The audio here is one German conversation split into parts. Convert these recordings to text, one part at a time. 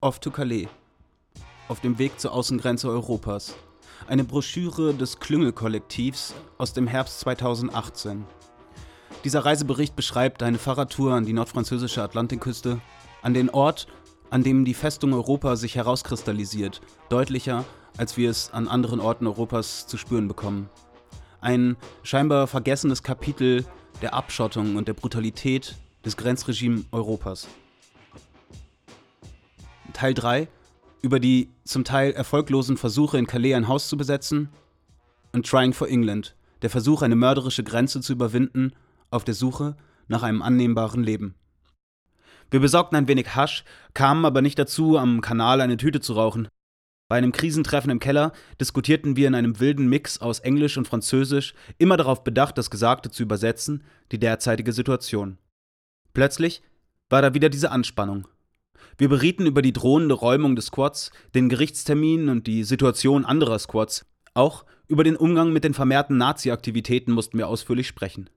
Off to Calais. Auf dem Weg zur Außengrenze Europas. Eine Broschüre des Klüngelkollektivs aus dem Herbst 2018. Dieser Reisebericht beschreibt eine Fahrradtour an die nordfranzösische Atlantikküste, an den Ort, an dem die Festung Europa sich herauskristallisiert, deutlicher, als wir es an anderen Orten Europas zu spüren bekommen. Ein scheinbar vergessenes Kapitel der Abschottung und der Brutalität des Grenzregimes Europas. Teil 3 über die zum Teil erfolglosen Versuche in Calais ein Haus zu besetzen und Trying for England, der Versuch, eine mörderische Grenze zu überwinden, auf der Suche nach einem annehmbaren Leben. Wir besorgten ein wenig Hasch, kamen aber nicht dazu, am Kanal eine Tüte zu rauchen. Bei einem Krisentreffen im Keller diskutierten wir in einem wilden Mix aus Englisch und Französisch, immer darauf bedacht, das Gesagte zu übersetzen, die derzeitige Situation. Plötzlich war da wieder diese Anspannung. Wir berieten über die drohende Räumung des Squads, den Gerichtstermin und die Situation anderer Squads. Auch über den Umgang mit den vermehrten Nazi-Aktivitäten mussten wir ausführlich sprechen.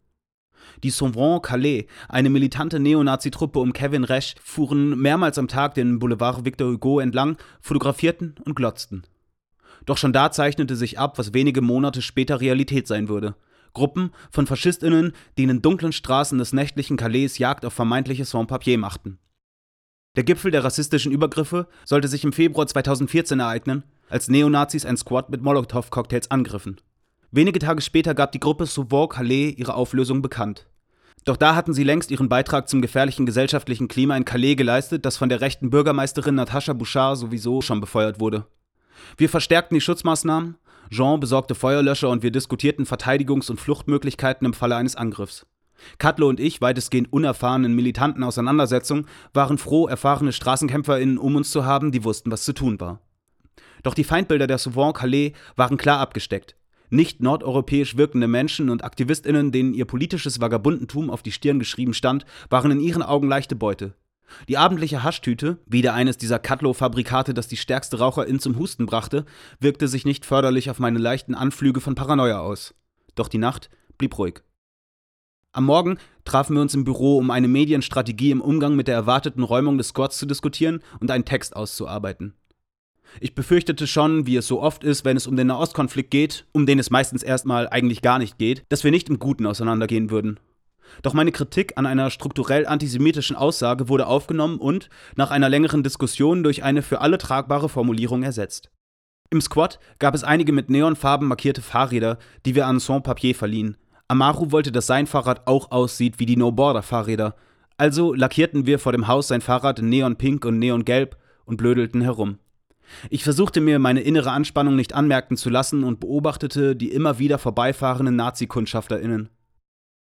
Die Sauvant Calais, eine militante Neonazi-Truppe um Kevin Resch, fuhren mehrmals am Tag den Boulevard Victor Hugo entlang, fotografierten und glotzten. Doch schon da zeichnete sich ab, was wenige Monate später Realität sein würde. Gruppen von FaschistInnen, die in den dunklen Straßen des nächtlichen Calais Jagd auf vermeintliche Sans-Papier machten. Der Gipfel der rassistischen Übergriffe sollte sich im Februar 2014 ereignen, als Neonazis ein Squad mit Molotow-Cocktails angriffen. Wenige Tage später gab die Gruppe Sauveur Calais ihre Auflösung bekannt. Doch da hatten sie längst ihren Beitrag zum gefährlichen gesellschaftlichen Klima in Calais geleistet, das von der rechten Bürgermeisterin Natascha Bouchard sowieso schon befeuert wurde. Wir verstärkten die Schutzmaßnahmen, Jean besorgte Feuerlöscher und wir diskutierten Verteidigungs- und Fluchtmöglichkeiten im Falle eines Angriffs. Katlo und ich, weitestgehend unerfahren in militanten Auseinandersetzungen, waren froh, erfahrene StraßenkämpferInnen um uns zu haben, die wussten, was zu tun war. Doch die Feindbilder der Sauvant Calais waren klar abgesteckt. Nicht nordeuropäisch wirkende Menschen und AktivistInnen, denen ihr politisches Vagabundentum auf die Stirn geschrieben stand, waren in ihren Augen leichte Beute. Die abendliche Haschtüte, wieder eines dieser Katlo-Fabrikate, das die stärkste Raucherin zum Husten brachte, wirkte sich nicht förderlich auf meine leichten Anflüge von Paranoia aus. Doch die Nacht blieb ruhig. Am Morgen trafen wir uns im Büro, um eine Medienstrategie im Umgang mit der erwarteten Räumung des Squads zu diskutieren und einen Text auszuarbeiten. Ich befürchtete schon, wie es so oft ist, wenn es um den Nahostkonflikt geht, um den es meistens erstmal eigentlich gar nicht geht, dass wir nicht im Guten auseinandergehen würden. Doch meine Kritik an einer strukturell antisemitischen Aussage wurde aufgenommen und, nach einer längeren Diskussion, durch eine für alle tragbare Formulierung ersetzt. Im Squad gab es einige mit Neonfarben markierte Fahrräder, die wir an Sans-Papier verliehen, Amaru wollte, dass sein Fahrrad auch aussieht wie die No-Border-Fahrräder. Also lackierten wir vor dem Haus sein Fahrrad in Neonpink und Neongelb und blödelten herum. Ich versuchte mir meine innere Anspannung nicht anmerken zu lassen und beobachtete die immer wieder vorbeifahrenden Nazi-KundschafterInnen.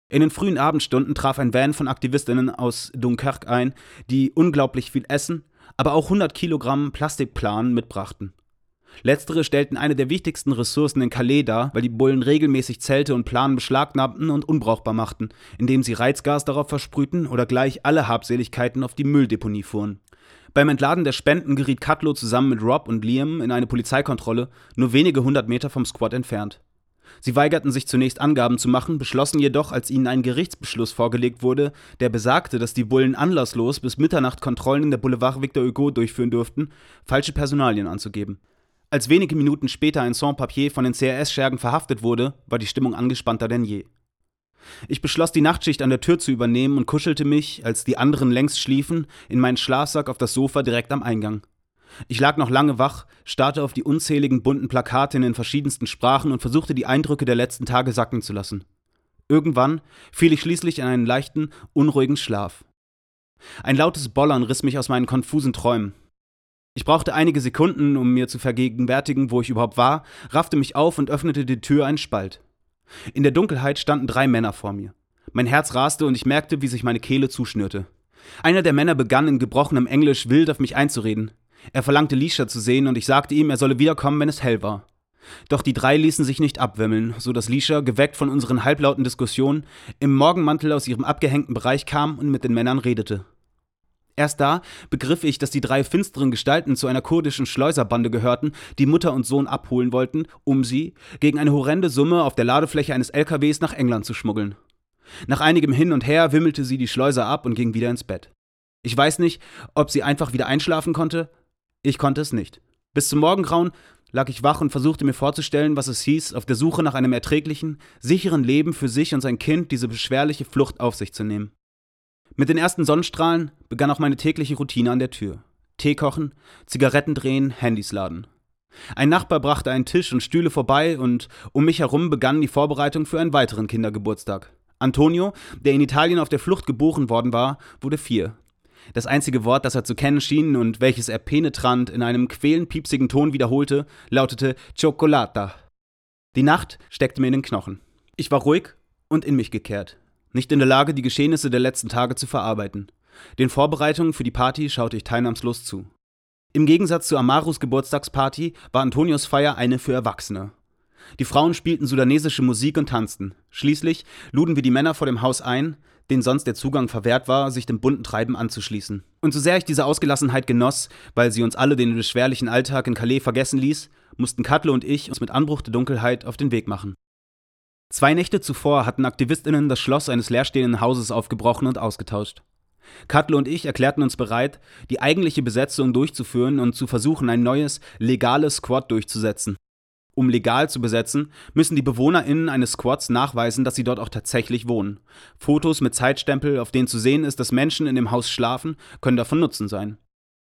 In den frühen Abendstunden traf ein Van von AktivistInnen aus Dunkerque ein, die unglaublich viel Essen, aber auch 100 Kilogramm Plastikplanen mitbrachten. Letztere stellten eine der wichtigsten Ressourcen in Calais dar, weil die Bullen regelmäßig Zelte und Planen beschlagnahmten und unbrauchbar machten, indem sie Reizgas darauf versprühten oder gleich alle Habseligkeiten auf die Mülldeponie fuhren. Beim Entladen der Spenden geriet Cutlow zusammen mit Rob und Liam in eine Polizeikontrolle, nur wenige hundert Meter vom Squad entfernt. Sie weigerten sich zunächst Angaben zu machen, beschlossen jedoch, als ihnen ein Gerichtsbeschluss vorgelegt wurde, der besagte, dass die Bullen anlasslos bis Mitternacht Kontrollen in der Boulevard Victor Hugo durchführen dürften, falsche Personalien anzugeben. Als wenige Minuten später ein Sans-Papier von den CRS-Schergen verhaftet wurde, war die Stimmung angespannter denn je. Ich beschloss, die Nachtschicht an der Tür zu übernehmen und kuschelte mich, als die anderen längst schliefen, in meinen Schlafsack auf das Sofa direkt am Eingang. Ich lag noch lange wach, starrte auf die unzähligen bunten Plakate in den verschiedensten Sprachen und versuchte die Eindrücke der letzten Tage sacken zu lassen. Irgendwann fiel ich schließlich in einen leichten, unruhigen Schlaf. Ein lautes Bollern riss mich aus meinen konfusen Träumen. Ich brauchte einige Sekunden, um mir zu vergegenwärtigen, wo ich überhaupt war, raffte mich auf und öffnete die Tür einen Spalt. In der Dunkelheit standen drei Männer vor mir. Mein Herz raste und ich merkte, wie sich meine Kehle zuschnürte. Einer der Männer begann in gebrochenem Englisch wild auf mich einzureden. Er verlangte Lisha zu sehen und ich sagte ihm, er solle wiederkommen, wenn es hell war. Doch die drei ließen sich nicht abwimmeln, so dass Lisha, geweckt von unseren halblauten Diskussionen, im Morgenmantel aus ihrem abgehängten Bereich kam und mit den Männern redete. Erst da begriff ich, dass die drei finsteren Gestalten zu einer kurdischen Schleuserbande gehörten, die Mutter und Sohn abholen wollten, um sie gegen eine horrende Summe auf der Ladefläche eines LKWs nach England zu schmuggeln. Nach einigem Hin und Her wimmelte sie die Schleuser ab und ging wieder ins Bett. Ich weiß nicht, ob sie einfach wieder einschlafen konnte, Ich konnte es nicht. Bis zum Morgengrauen lag ich wach und versuchte mir vorzustellen, was es hieß, auf der Suche nach einem erträglichen, sicheren Leben für sich und sein Kind diese beschwerliche Flucht auf sich zu nehmen. Mit den ersten Sonnenstrahlen begann auch meine tägliche Routine an der Tür. Tee kochen, Zigaretten drehen, Handys laden. Ein Nachbar brachte einen Tisch und Stühle vorbei und um mich herum begannen die Vorbereitungen für einen weiteren Kindergeburtstag. Antonio, der in Italien auf der Flucht geboren worden war, wurde vier. Das einzige Wort, das er zu kennen schien und welches er penetrant in einem quälend piepsigen Ton wiederholte, lautete Chocolata. Die Nacht steckte mir in den Knochen. Ich war ruhig und in mich gekehrt, nicht in der Lage, die Geschehnisse der letzten Tage zu verarbeiten. Den Vorbereitungen für die Party schaute ich teilnahmslos zu. Im Gegensatz zu Amarus Geburtstagsparty war Antonios Feier eine für Erwachsene. Die Frauen spielten sudanesische Musik und tanzten. Schließlich luden wir die Männer vor dem Haus ein, denen sonst der Zugang verwehrt war, sich dem bunten Treiben anzuschließen. Und so sehr ich diese Ausgelassenheit genoss, weil sie uns alle den beschwerlichen Alltag in Calais vergessen ließ, mussten Katle und ich uns mit Anbruch der Dunkelheit auf den Weg machen. Zwei Nächte zuvor hatten AktivistInnen das Schloss eines leerstehenden Hauses aufgebrochen und ausgetauscht. Katle und ich erklärten uns bereit, die eigentliche Besetzung durchzuführen und zu versuchen, ein neues, legales Squad durchzusetzen. Um legal zu besetzen, müssen die BewohnerInnen eines Squads nachweisen, dass sie dort auch tatsächlich wohnen. Fotos mit Zeitstempel, auf denen zu sehen ist, dass Menschen in dem Haus schlafen, können davon Nutzen sein.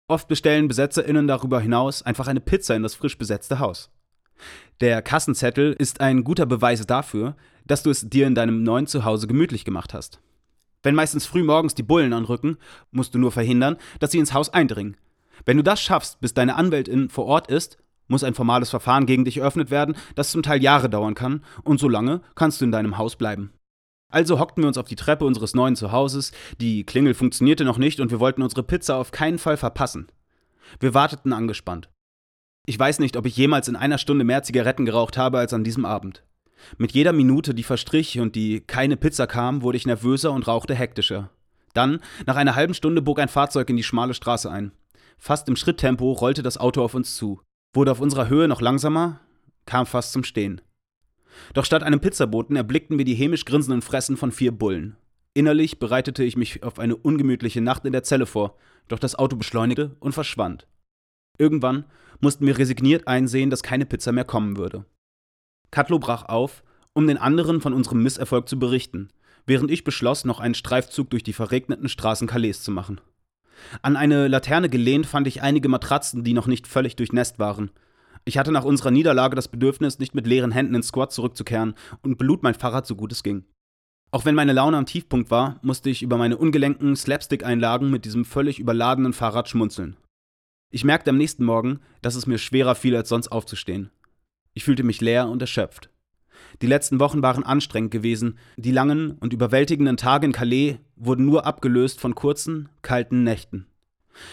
Oft bestellen BesetzerInnen darüber hinaus einfach eine Pizza in das frisch besetzte Haus. Der Kassenzettel ist ein guter Beweis dafür, dass du es dir in deinem neuen Zuhause gemütlich gemacht hast. Wenn meistens früh morgens die Bullen anrücken, musst du nur verhindern, dass sie ins Haus eindringen. Wenn du das schaffst, bis deine Anwältin vor Ort ist, muss ein formales Verfahren gegen dich eröffnet werden, das zum Teil Jahre dauern kann, und so lange kannst du in deinem Haus bleiben. Also hockten wir uns auf die Treppe unseres neuen Zuhauses, die Klingel funktionierte noch nicht und wir wollten unsere Pizza auf keinen Fall verpassen. Wir warteten angespannt. Ich weiß nicht, ob ich jemals in einer Stunde mehr Zigaretten geraucht habe als an diesem Abend. Mit jeder Minute, die verstrich und die keine Pizza kam, wurde ich nervöser und rauchte hektischer. Dann, nach einer halben Stunde, bog ein Fahrzeug in die schmale Straße ein. Fast im Schritttempo rollte das Auto auf uns zu, wurde auf unserer Höhe noch langsamer, kam fast zum Stehen. Doch statt einem Pizzaboten erblickten wir die hämisch grinsenden Fressen von vier Bullen. Innerlich bereitete ich mich auf eine ungemütliche Nacht in der Zelle vor, doch das Auto beschleunigte und verschwand. Irgendwann mussten wir resigniert einsehen, dass keine Pizza mehr kommen würde. Katlo brach auf, um den anderen von unserem Misserfolg zu berichten, während ich beschloss, noch einen Streifzug durch die verregneten Straßen Calais zu machen. An eine Laterne gelehnt fand ich einige Matratzen, die noch nicht völlig durchnässt waren. Ich hatte nach unserer Niederlage das Bedürfnis, nicht mit leeren Händen ins Squad zurückzukehren und belud mein Fahrrad so gut es ging. Auch wenn meine Laune am Tiefpunkt war, musste ich über meine ungelenken Slapstick-Einlagen mit diesem völlig überladenen Fahrrad schmunzeln. Ich merkte am nächsten Morgen, dass es mir schwerer fiel, als sonst aufzustehen. Ich fühlte mich leer und erschöpft. Die letzten Wochen waren anstrengend gewesen. Die langen und überwältigenden Tage in Calais wurden nur abgelöst von kurzen, kalten Nächten.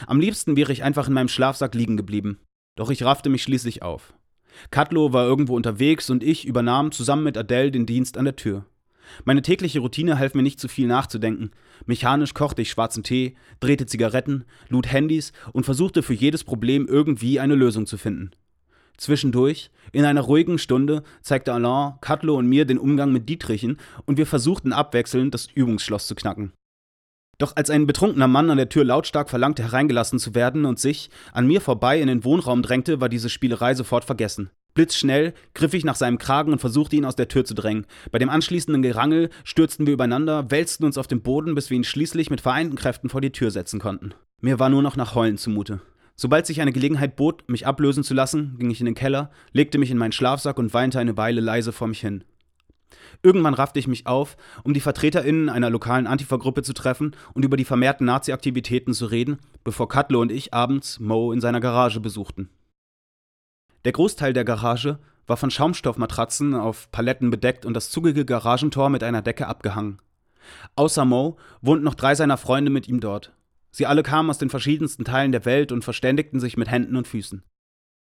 Am liebsten wäre ich einfach in meinem Schlafsack liegen geblieben. Doch ich raffte mich schließlich auf. Katlo war irgendwo unterwegs und ich übernahm zusammen mit Adele den Dienst an der Tür. Meine tägliche Routine half mir nicht zu viel nachzudenken. Mechanisch kochte ich schwarzen Tee, drehte Zigaretten, lud Handys und versuchte für jedes Problem irgendwie eine Lösung zu finden. Zwischendurch, in einer ruhigen Stunde, zeigte Alain, Cutlo und mir den Umgang mit Dietrichen und wir versuchten abwechselnd, das Übungsschloss zu knacken. Doch als ein betrunkener Mann an der Tür lautstark verlangte, hereingelassen zu werden und sich an mir vorbei in den Wohnraum drängte, war diese Spielerei sofort vergessen. Blitzschnell griff ich nach seinem Kragen und versuchte ihn aus der Tür zu drängen. Bei dem anschließenden Gerangel stürzten wir übereinander, wälzten uns auf den Boden, bis wir ihn schließlich mit vereinten Kräften vor die Tür setzen konnten. Mir war nur noch nach Heulen zumute. Sobald sich eine Gelegenheit bot, mich ablösen zu lassen, ging ich in den Keller, legte mich in meinen Schlafsack und weinte eine Weile leise vor mich hin. Irgendwann raffte ich mich auf, um die VertreterInnen einer lokalen Antifa-Gruppe zu treffen und über die vermehrten Nazi-Aktivitäten zu reden, bevor Cutler und ich abends Mo in seiner Garage besuchten. Der Großteil der Garage war von Schaumstoffmatratzen auf Paletten bedeckt und das zugige Garagentor mit einer Decke abgehangen. Außer Mo wohnten noch drei seiner Freunde mit ihm dort. Sie alle kamen aus den verschiedensten Teilen der Welt und verständigten sich mit Händen und Füßen.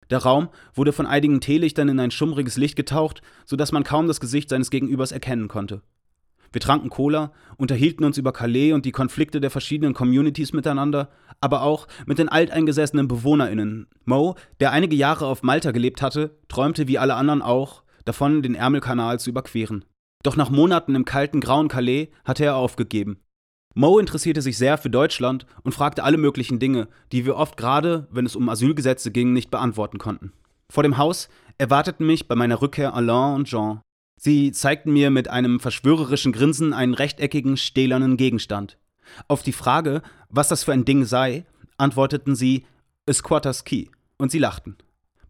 Der Raum wurde von einigen Teelichtern in ein schummriges Licht getaucht, so dass man kaum das Gesicht seines Gegenübers erkennen konnte. Wir tranken Cola, unterhielten uns über Calais und die Konflikte der verschiedenen Communities miteinander, aber auch mit den alteingesessenen BewohnerInnen. Mo, der einige Jahre auf Malta gelebt hatte, träumte wie alle anderen auch davon, den Ärmelkanal zu überqueren. Doch nach Monaten im kalten, grauen Calais hatte er aufgegeben. Mo interessierte sich sehr für Deutschland und fragte alle möglichen Dinge, die wir oft gerade, wenn es um Asylgesetze ging, nicht beantworten konnten. Vor dem Haus erwarteten mich bei meiner Rückkehr Alain und Jean. Sie zeigten mir mit einem verschwörerischen Grinsen einen rechteckigen, stählernen Gegenstand. Auf die Frage, was das für ein Ding sei, antworteten sie Squatter's Key und sie lachten.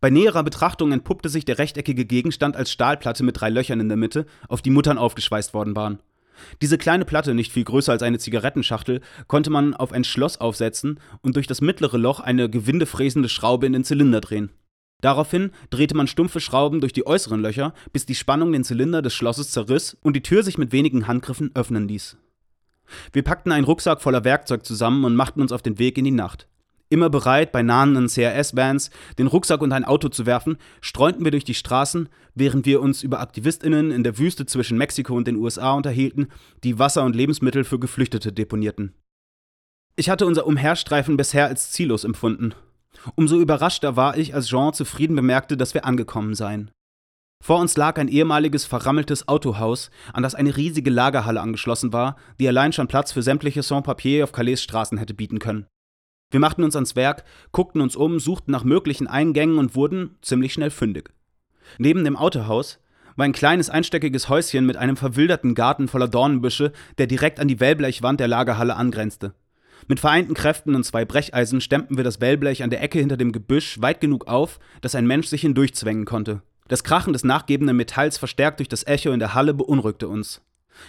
Bei näherer Betrachtung entpuppte sich der rechteckige Gegenstand als Stahlplatte mit drei Löchern in der Mitte, auf die Muttern aufgeschweißt worden waren. Diese kleine Platte, nicht viel größer als eine Zigarettenschachtel, konnte man auf ein Schloss aufsetzen und durch das mittlere Loch eine gewindefräsende Schraube in den Zylinder drehen. Daraufhin drehte man stumpfe Schrauben durch die äußeren Löcher, bis die Spannung den Zylinder des Schlosses zerriss und die Tür sich mit wenigen Handgriffen öffnen ließ. Wir packten einen Rucksack voller Werkzeug zusammen und machten uns auf den Weg in die Nacht. Immer bereit, bei nahenden CRS-Vans den Rucksack unter ein Auto zu werfen, streunten wir durch die Straßen, während wir uns über AktivistInnen in der Wüste zwischen Mexiko und den USA unterhielten, die Wasser und Lebensmittel für Geflüchtete deponierten. Ich hatte unser Umherstreifen bisher als ziellos empfunden. Umso überraschter war ich, als Jean zufrieden bemerkte, dass wir angekommen seien. Vor uns lag ein ehemaliges verrammeltes Autohaus, an das eine riesige Lagerhalle angeschlossen war, die allein schon Platz für sämtliche Sans-Papier auf Calais Straßen hätte bieten können. Wir machten uns ans Werk, guckten uns um, suchten nach möglichen Eingängen und wurden ziemlich schnell fündig. Neben dem Autohaus war ein kleines einstöckiges Häuschen mit einem verwilderten Garten voller Dornenbüsche, der direkt an die Wellblechwand der Lagerhalle angrenzte. Mit vereinten Kräften und zwei Brecheisen stemmten wir das Wellblech an der Ecke hinter dem Gebüsch weit genug auf, dass ein Mensch sich hindurchzwängen konnte. Das Krachen des nachgebenden Metalls verstärkt durch das Echo in der Halle beunruhigte uns.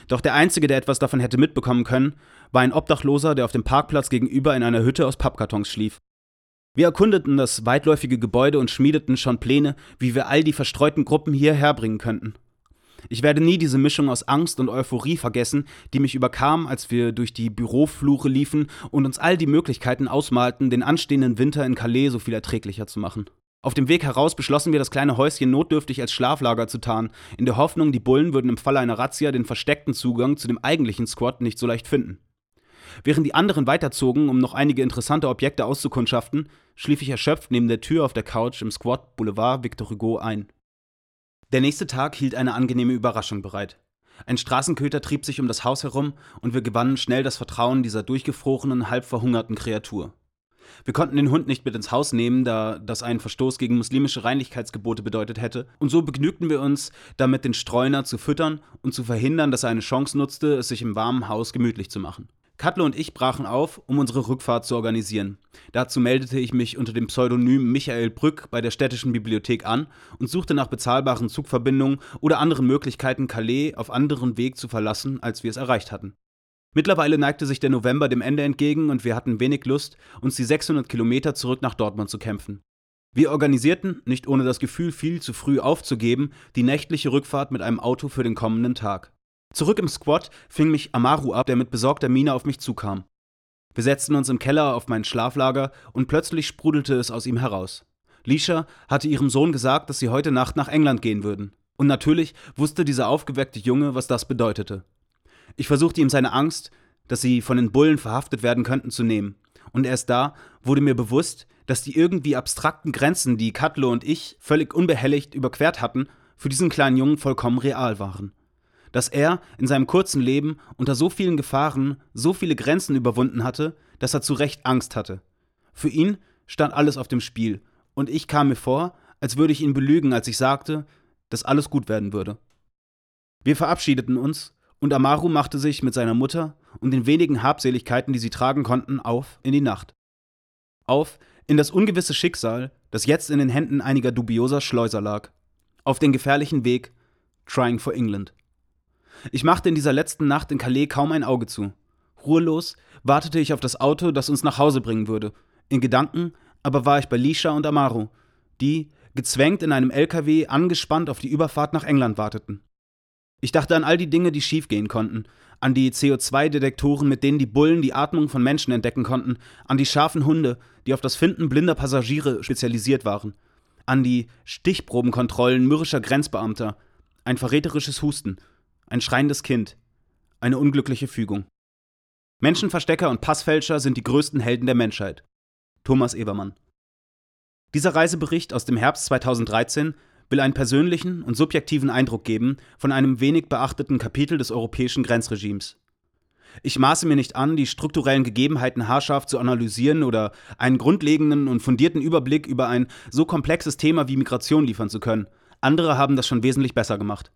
Doch der Einzige, der etwas davon hätte mitbekommen können, war ein Obdachloser, der auf dem Parkplatz gegenüber in einer Hütte aus Pappkartons schlief. Wir erkundeten das weitläufige Gebäude und schmiedeten schon Pläne, wie wir all die verstreuten Gruppen hierher bringen könnten. Ich werde nie diese Mischung aus Angst und Euphorie vergessen, die mich überkam, als wir durch die Büroflure liefen und uns all die Möglichkeiten ausmalten, den anstehenden Winter in Calais so viel erträglicher zu machen. Auf dem Weg heraus beschlossen wir, das kleine Häuschen notdürftig als Schlaflager zu tarnen, in der Hoffnung, die Bullen würden im Falle einer Razzia den versteckten Zugang zu dem eigentlichen Squad nicht so leicht finden. Während die anderen weiterzogen, um noch einige interessante Objekte auszukundschaften, schlief ich erschöpft neben der Tür auf der Couch im Squad Boulevard Victor Hugo ein. Der nächste Tag hielt eine angenehme Überraschung bereit. Ein Straßenköter trieb sich um das Haus herum und wir gewannen schnell das Vertrauen dieser durchgefrorenen, halb verhungerten Kreatur. Wir konnten den Hund nicht mit ins Haus nehmen, da das einen Verstoß gegen muslimische Reinlichkeitsgebote bedeutet hätte, und so begnügten wir uns damit, den Streuner zu füttern und zu verhindern, dass er eine Chance nutzte, es sich im warmen Haus gemütlich zu machen. Katle und ich brachen auf, um unsere Rückfahrt zu organisieren. Dazu meldete ich mich unter dem Pseudonym Michael Brück bei der städtischen Bibliothek an und suchte nach bezahlbaren Zugverbindungen oder anderen Möglichkeiten, Calais auf anderen Weg zu verlassen, als wir es erreicht hatten. Mittlerweile neigte sich der November dem Ende entgegen und wir hatten wenig Lust, uns die 600 Kilometer zurück nach Dortmund zu kämpfen. Wir organisierten, nicht ohne das Gefühl viel zu früh aufzugeben, die nächtliche Rückfahrt mit einem Auto für den kommenden Tag. Zurück im Squad fing mich Amaru ab, der mit besorgter Miene auf mich zukam. Wir setzten uns im Keller auf mein Schlaflager und plötzlich sprudelte es aus ihm heraus. Lisha hatte ihrem Sohn gesagt, dass sie heute Nacht nach England gehen würden. Und natürlich wusste dieser aufgeweckte Junge, was das bedeutete. Ich versuchte ihm seine Angst, dass sie von den Bullen verhaftet werden könnten, zu nehmen. Und erst da wurde mir bewusst, dass die irgendwie abstrakten Grenzen, die Cutlo und ich völlig unbehelligt überquert hatten, für diesen kleinen Jungen vollkommen real waren. Dass er in seinem kurzen Leben unter so vielen Gefahren so viele Grenzen überwunden hatte, dass er zu Recht Angst hatte. Für ihn stand alles auf dem Spiel, und ich kam mir vor, als würde ich ihn belügen, als ich sagte, dass alles gut werden würde. Wir verabschiedeten uns und Amaru machte sich mit seiner Mutter und den wenigen Habseligkeiten, die sie tragen konnten, auf in die Nacht. Auf in das ungewisse Schicksal, das jetzt in den Händen einiger dubioser Schleuser lag. Auf den gefährlichen Weg, trying for England. Ich machte in dieser letzten Nacht in Calais kaum ein Auge zu. Ruhelos wartete ich auf das Auto, das uns nach Hause bringen würde. In Gedanken aber war ich bei Lisha und Amaru, die, gezwängt in einem LKW, angespannt auf die Überfahrt nach England warteten. Ich dachte an all die Dinge, die schiefgehen konnten, an die CO2-Detektoren, mit denen die Bullen die Atmung von Menschen entdecken konnten, an die scharfen Hunde, die auf das Finden blinder Passagiere spezialisiert waren, an die Stichprobenkontrollen mürrischer Grenzbeamter, ein verräterisches Husten, ein schreiendes Kind, eine unglückliche Fügung. Menschenverstecker und Passfälscher sind die größten Helden der Menschheit. Thomas Ebermann. Dieser Reisebericht aus dem Herbst 2013 will einen persönlichen und subjektiven Eindruck geben von einem wenig beachteten Kapitel des europäischen Grenzregimes. Ich maße mir nicht an, die strukturellen Gegebenheiten haarscharf zu analysieren oder einen grundlegenden und fundierten Überblick über ein so komplexes Thema wie Migration liefern zu können. Andere haben das schon wesentlich besser gemacht.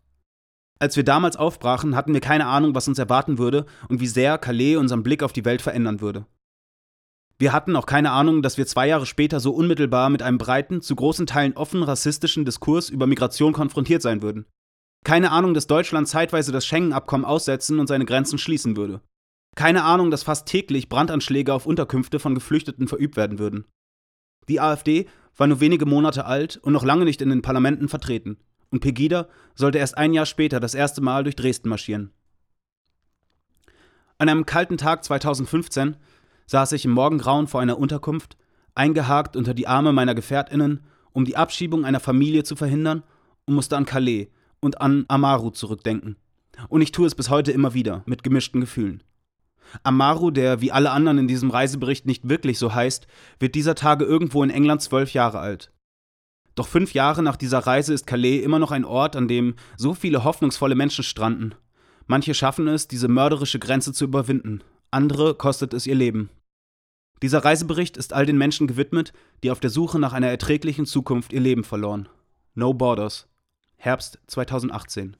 Als wir damals aufbrachen, hatten wir keine Ahnung, was uns erwarten würde und wie sehr Calais unseren Blick auf die Welt verändern würde. Wir hatten auch keine Ahnung, dass wir zwei Jahre später so unmittelbar mit einem breiten, zu großen Teilen offen rassistischen Diskurs über Migration konfrontiert sein würden. Keine Ahnung, dass Deutschland zeitweise das Schengen-Abkommen aussetzen und seine Grenzen schließen würde. Keine Ahnung, dass fast täglich Brandanschläge auf Unterkünfte von Geflüchteten verübt werden würden. Die AfD war nur wenige Monate alt und noch lange nicht in den Parlamenten vertreten. Und Pegida sollte erst ein Jahr später das erste Mal durch Dresden marschieren. An einem kalten Tag 2015 saß ich im Morgengrauen vor einer Unterkunft, eingehakt unter die Arme meiner Gefährtinnen, um die Abschiebung einer Familie zu verhindern und musste an Calais und an Amaru zurückdenken. Und ich tue es bis heute immer wieder, mit gemischten Gefühlen. Amaru, der wie alle anderen in diesem Reisebericht nicht wirklich so heißt, wird dieser Tage irgendwo in England zwölf Jahre alt. Doch fünf Jahre nach dieser Reise ist Calais immer noch ein Ort, an dem so viele hoffnungsvolle Menschen stranden. Manche schaffen es, diese mörderische Grenze zu überwinden, andere kostet es ihr Leben. Dieser Reisebericht ist all den Menschen gewidmet, die auf der Suche nach einer erträglichen Zukunft ihr Leben verloren. No Borders. Herbst 2018